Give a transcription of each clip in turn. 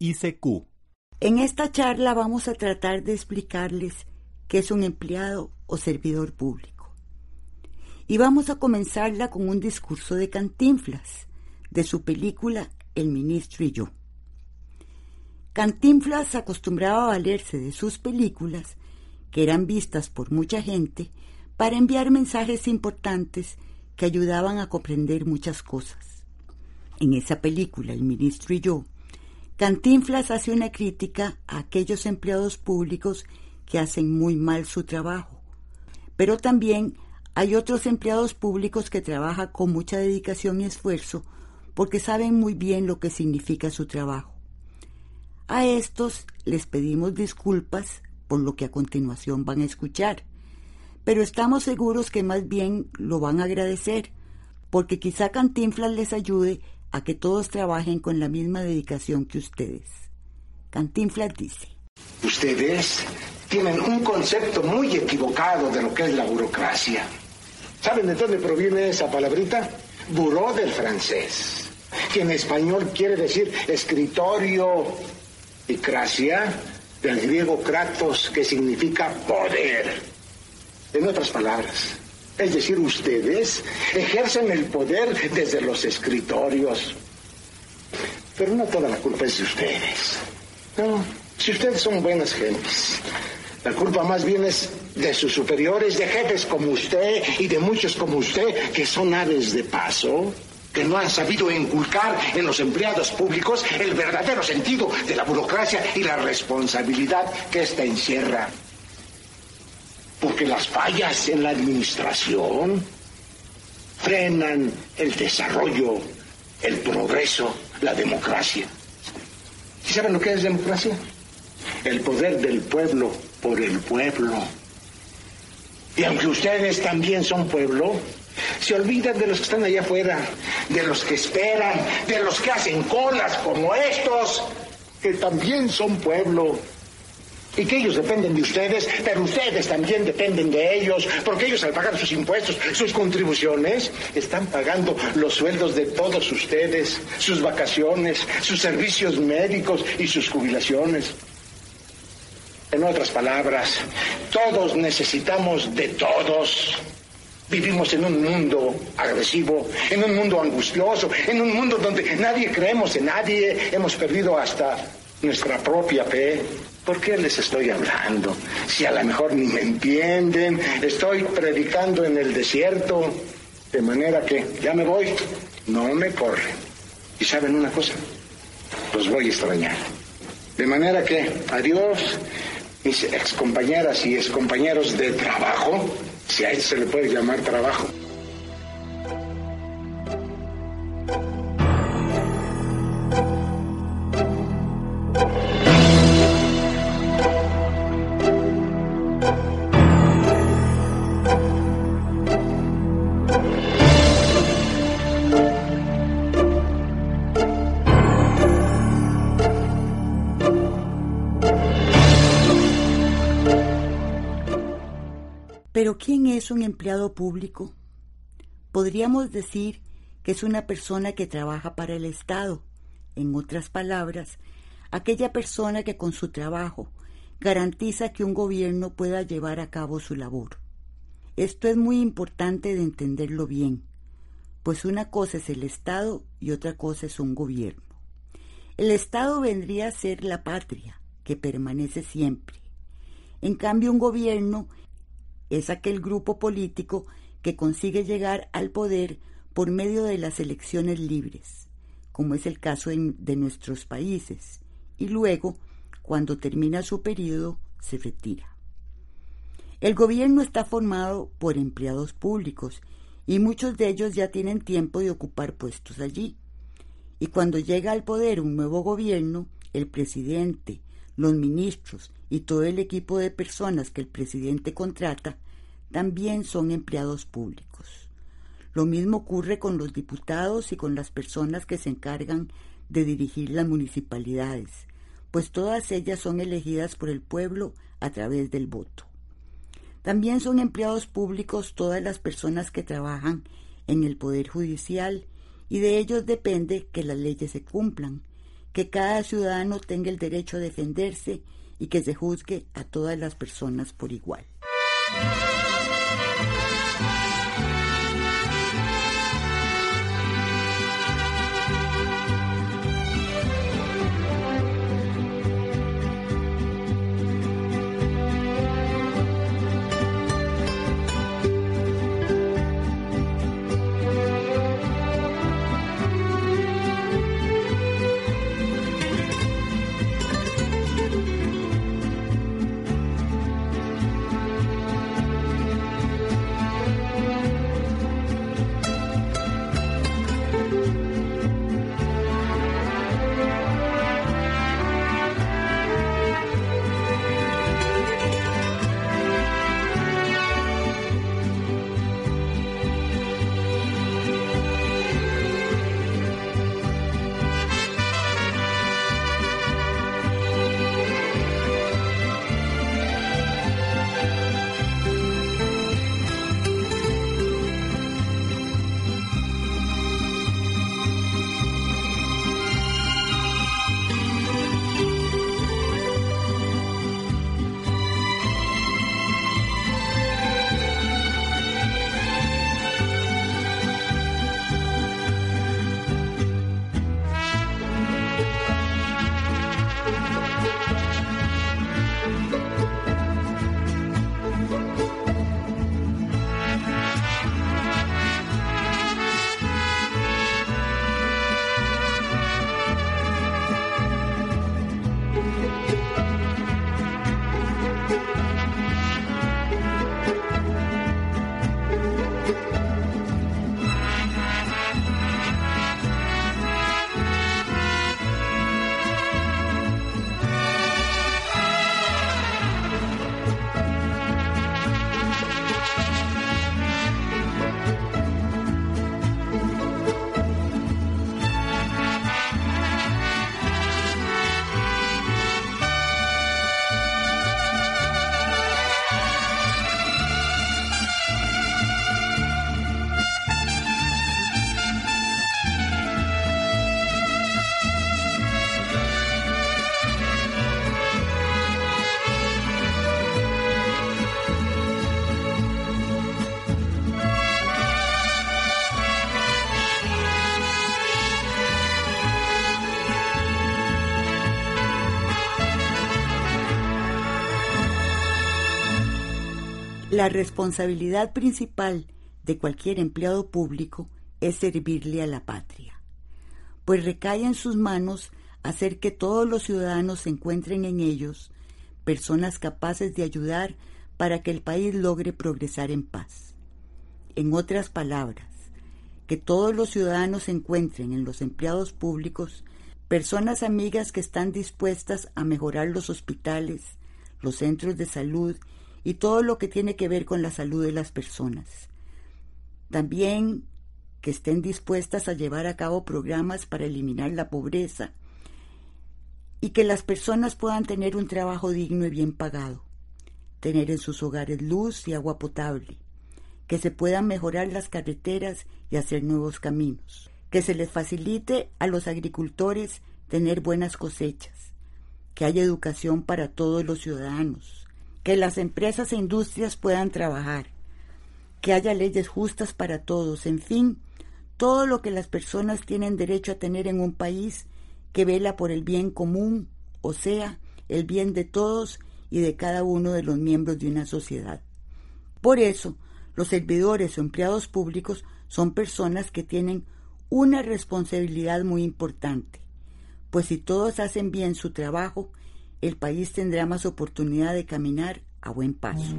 ICQ. En esta charla vamos a tratar de explicarles qué es un empleado o servidor público. Y vamos a comenzarla con un discurso de Cantinflas, de su película El ministro y yo. Cantinflas acostumbraba a valerse de sus películas, que eran vistas por mucha gente, para enviar mensajes importantes que ayudaban a comprender muchas cosas. En esa película, El ministro y yo, Cantinflas hace una crítica a aquellos empleados públicos que hacen muy mal su trabajo. Pero también hay otros empleados públicos que trabajan con mucha dedicación y esfuerzo porque saben muy bien lo que significa su trabajo. A estos les pedimos disculpas por lo que a continuación van a escuchar, pero estamos seguros que más bien lo van a agradecer, porque quizá Cantinflas les ayude a que todos trabajen con la misma dedicación que ustedes. Cantinflas dice, Ustedes tienen un concepto muy equivocado de lo que es la burocracia. ¿Saben de dónde proviene esa palabrita? Buró del francés, que en español quiere decir escritorio y cracia del griego kratos, que significa poder. En otras palabras, es decir, ustedes ejercen el poder desde los escritorios. Pero no toda la culpa es de ustedes. No, si ustedes son buenas gentes, la culpa más bien es de sus superiores, de jefes como usted y de muchos como usted, que son aves de paso, que no han sabido inculcar en los empleados públicos el verdadero sentido de la burocracia y la responsabilidad que ésta encierra. Porque las fallas en la administración frenan el desarrollo, el progreso, la democracia. ¿Y saben lo que es democracia? El poder del pueblo por el pueblo. Y aunque ustedes también son pueblo, se olvidan de los que están allá afuera, de los que esperan, de los que hacen colas como estos, que también son pueblo. Y que ellos dependen de ustedes, pero ustedes también dependen de ellos, porque ellos al pagar sus impuestos, sus contribuciones, están pagando los sueldos de todos ustedes, sus vacaciones, sus servicios médicos y sus jubilaciones. En otras palabras, todos necesitamos de todos. Vivimos en un mundo agresivo, en un mundo angustioso, en un mundo donde nadie creemos en nadie, hemos perdido hasta nuestra propia fe. ¿Por qué les estoy hablando? Si a lo mejor ni me entienden, estoy predicando en el desierto, de manera que ya me voy, no me corren. ¿Y saben una cosa? Los voy a extrañar. De manera que, adiós, mis excompañeras y excompañeros de trabajo, si a eso se le puede llamar trabajo. Un empleado público? Podríamos decir que es una persona que trabaja para el Estado. En otras palabras, aquella persona que con su trabajo garantiza que un gobierno pueda llevar a cabo su labor. Esto es muy importante de entenderlo bien, pues una cosa es el Estado y otra cosa es un gobierno. El Estado vendría a ser la patria, que permanece siempre. En cambio, un gobierno es aquel grupo político que consigue llegar al poder por medio de las elecciones libres, como es el caso de nuestros países, y luego, cuando termina su periodo, se retira. El gobierno está formado por empleados públicos y muchos de ellos ya tienen tiempo de ocupar puestos allí. Y cuando llega al poder un nuevo gobierno, el presidente, los ministros y todo el equipo de personas que el presidente contrata también son empleados públicos. Lo mismo ocurre con los diputados y con las personas que se encargan de dirigir las municipalidades, pues todas ellas son elegidas por el pueblo a través del voto. También son empleados públicos todas las personas que trabajan en el Poder Judicial y de ellos depende que las leyes se cumplan, que cada ciudadano tenga el derecho a defenderse y que se juzgue a todas las personas por igual. La responsabilidad principal de cualquier empleado público es servirle a la patria, pues recae en sus manos hacer que todos los ciudadanos se encuentren en ellos personas capaces de ayudar para que el país logre progresar en paz. En otras palabras, que todos los ciudadanos encuentren en los empleados públicos personas amigas que están dispuestas a mejorar los hospitales, los centros de salud y todo lo que tiene que ver con la salud de las personas. También que estén dispuestas a llevar a cabo programas para eliminar la pobreza y que las personas puedan tener un trabajo digno y bien pagado, tener en sus hogares luz y agua potable, que se puedan mejorar las carreteras y hacer nuevos caminos, que se les facilite a los agricultores tener buenas cosechas, que haya educación para todos los ciudadanos, que las empresas e industrias puedan trabajar, que haya leyes justas para todos, en fin, todo lo que las personas tienen derecho a tener en un país que vela por el bien común, o sea, el bien de todos y de cada uno de los miembros de una sociedad. Por eso, los servidores o empleados públicos son personas que tienen una responsabilidad muy importante, pues si todos hacen bien su trabajo, el país tendrá más oportunidad de caminar a buen paso.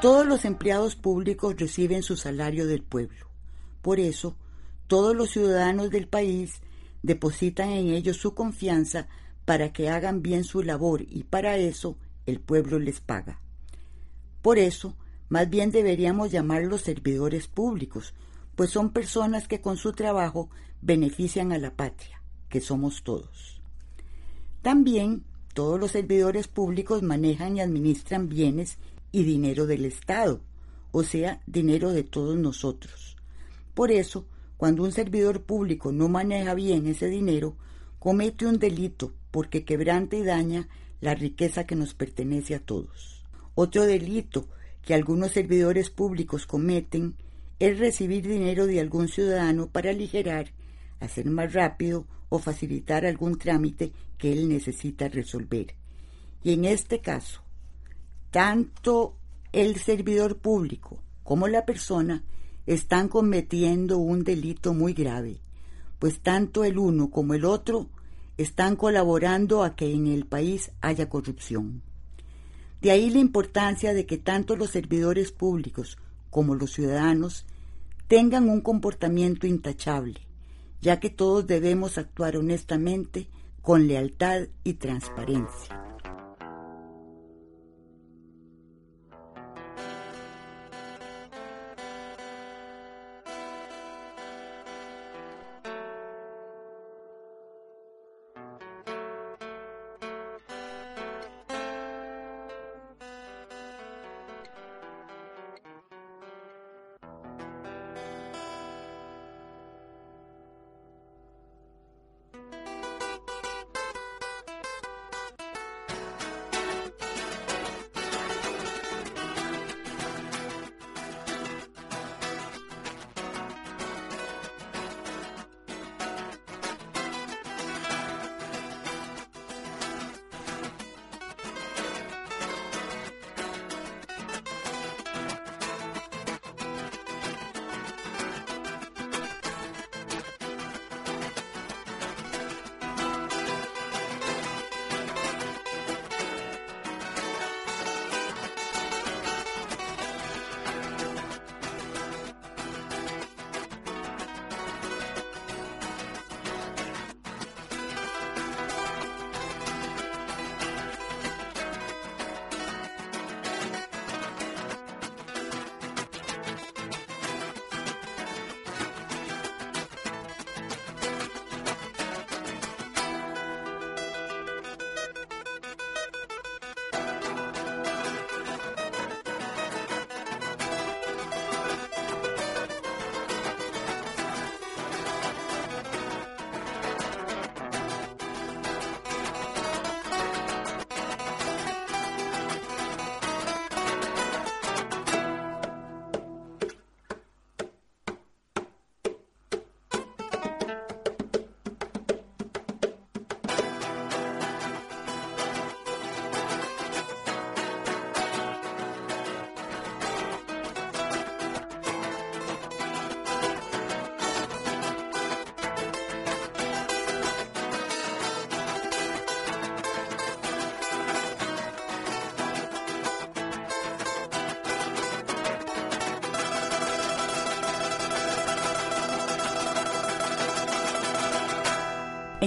Todos los empleados públicos reciben su salario del pueblo. Por eso, todos los ciudadanos del país depositan en ellos su confianza para que hagan bien su labor y para eso el pueblo les paga. Por eso, más bien deberíamos llamarlos servidores públicos, pues son personas que con su trabajo benefician a la patria, que somos todos. También todos los servidores públicos manejan y administran bienes y dinero del Estado, o sea, dinero de todos nosotros. Por eso, cuando un servidor público no maneja bien ese dinero, comete un delito porque quebranta y daña la riqueza que nos pertenece a todos. Otro delito que algunos servidores públicos cometen es recibir dinero de algún ciudadano para aligerar, hacer más rápido o facilitar algún trámite que él necesita resolver. Y en este caso, tanto el servidor público como la persona están cometiendo un delito muy grave, pues tanto el uno como el otro están colaborando a que en el país haya corrupción. De ahí la importancia de que tanto los servidores públicos como los ciudadanos tengan un comportamiento intachable, ya que todos debemos actuar honestamente, con lealtad y transparencia.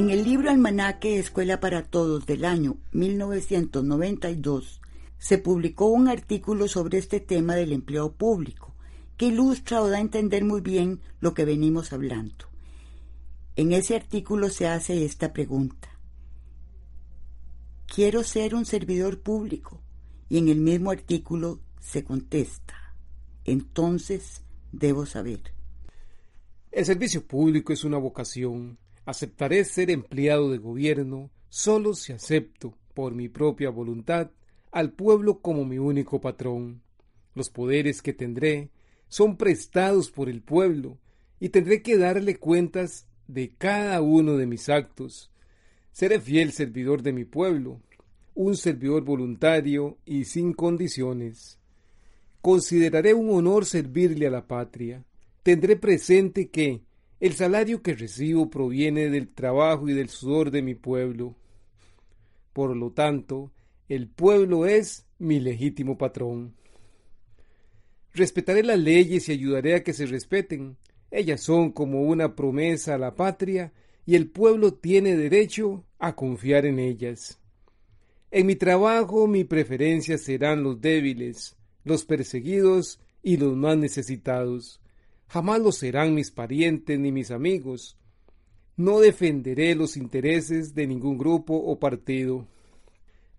En el libro Almanaque Escuela para Todos del año 1992 se publicó un artículo sobre este tema del empleo público, que ilustra o da a entender muy bien lo que venimos hablando. En ese artículo se hace esta pregunta. Quiero ser un servidor público. Y en el mismo artículo se contesta. Entonces debo saber. El servicio público es una vocación Aceptaré ser empleado de gobierno solo si acepto, por mi propia voluntad, al pueblo como mi único patrón. Los poderes que tendré son prestados por el pueblo y tendré que darle cuentas de cada uno de mis actos. Seré fiel servidor de mi pueblo, un servidor voluntario y sin condiciones. Consideraré un honor servirle a la patria. Tendré presente que, el salario que recibo proviene del trabajo y del sudor de mi pueblo. Por lo tanto, el pueblo es mi legítimo patrón. Respetaré las leyes y ayudaré a que se respeten. Ellas son como una promesa a la patria y el pueblo tiene derecho a confiar en ellas. En mi trabajo mi preferencia serán los débiles, los perseguidos y los más necesitados jamás lo serán mis parientes ni mis amigos. No defenderé los intereses de ningún grupo o partido.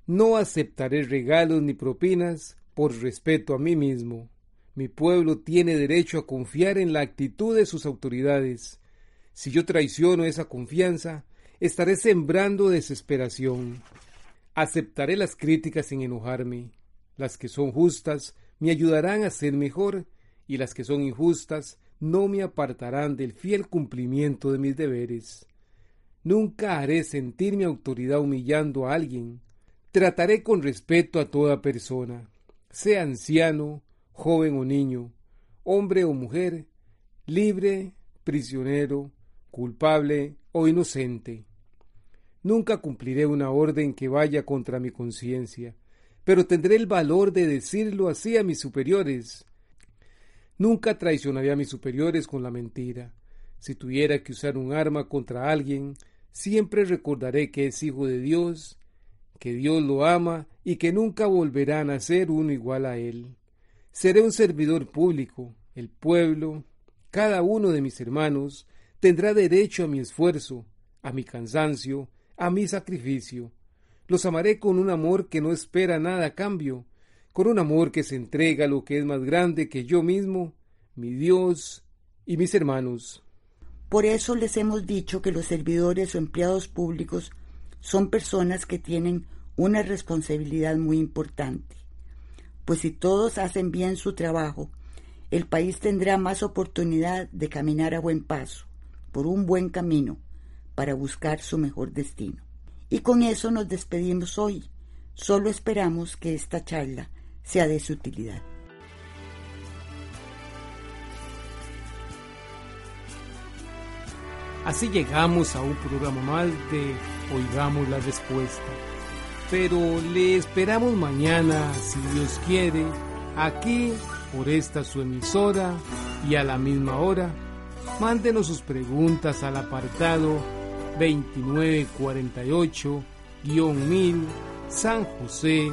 No aceptaré regalos ni propinas por respeto a mí mismo. Mi pueblo tiene derecho a confiar en la actitud de sus autoridades. Si yo traiciono esa confianza, estaré sembrando desesperación. Aceptaré las críticas sin enojarme. Las que son justas me ayudarán a ser mejor y las que son injustas no me apartarán del fiel cumplimiento de mis deberes. Nunca haré sentir mi autoridad humillando a alguien. Trataré con respeto a toda persona, sea anciano, joven o niño, hombre o mujer, libre, prisionero, culpable o inocente. Nunca cumpliré una orden que vaya contra mi conciencia, pero tendré el valor de decirlo así a mis superiores, Nunca traicionaría a mis superiores con la mentira. Si tuviera que usar un arma contra alguien, siempre recordaré que es hijo de Dios, que Dios lo ama y que nunca volverán a ser uno igual a él. Seré un servidor público, el pueblo, cada uno de mis hermanos, tendrá derecho a mi esfuerzo, a mi cansancio, a mi sacrificio. Los amaré con un amor que no espera nada a cambio, con un amor que se entrega a lo que es más grande que yo mismo, mi Dios y mis hermanos. Por eso les hemos dicho que los servidores o empleados públicos son personas que tienen una responsabilidad muy importante, pues si todos hacen bien su trabajo, el país tendrá más oportunidad de caminar a buen paso, por un buen camino, para buscar su mejor destino. Y con eso nos despedimos hoy. Solo esperamos que esta charla sea de su utilidad. Así llegamos a un programa más de Oigamos la Respuesta. Pero le esperamos mañana, si Dios quiere, aquí por esta su emisora y a la misma hora. Mándenos sus preguntas al apartado 2948-1000 San José,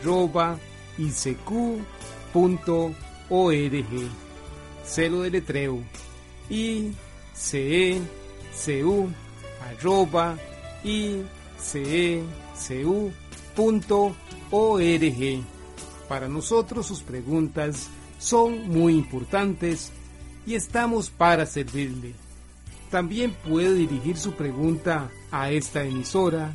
arroba icq.org. Celo de letreo i c e u arroba org. Para nosotros sus preguntas son muy importantes y estamos para servirle. También puede dirigir su pregunta a esta emisora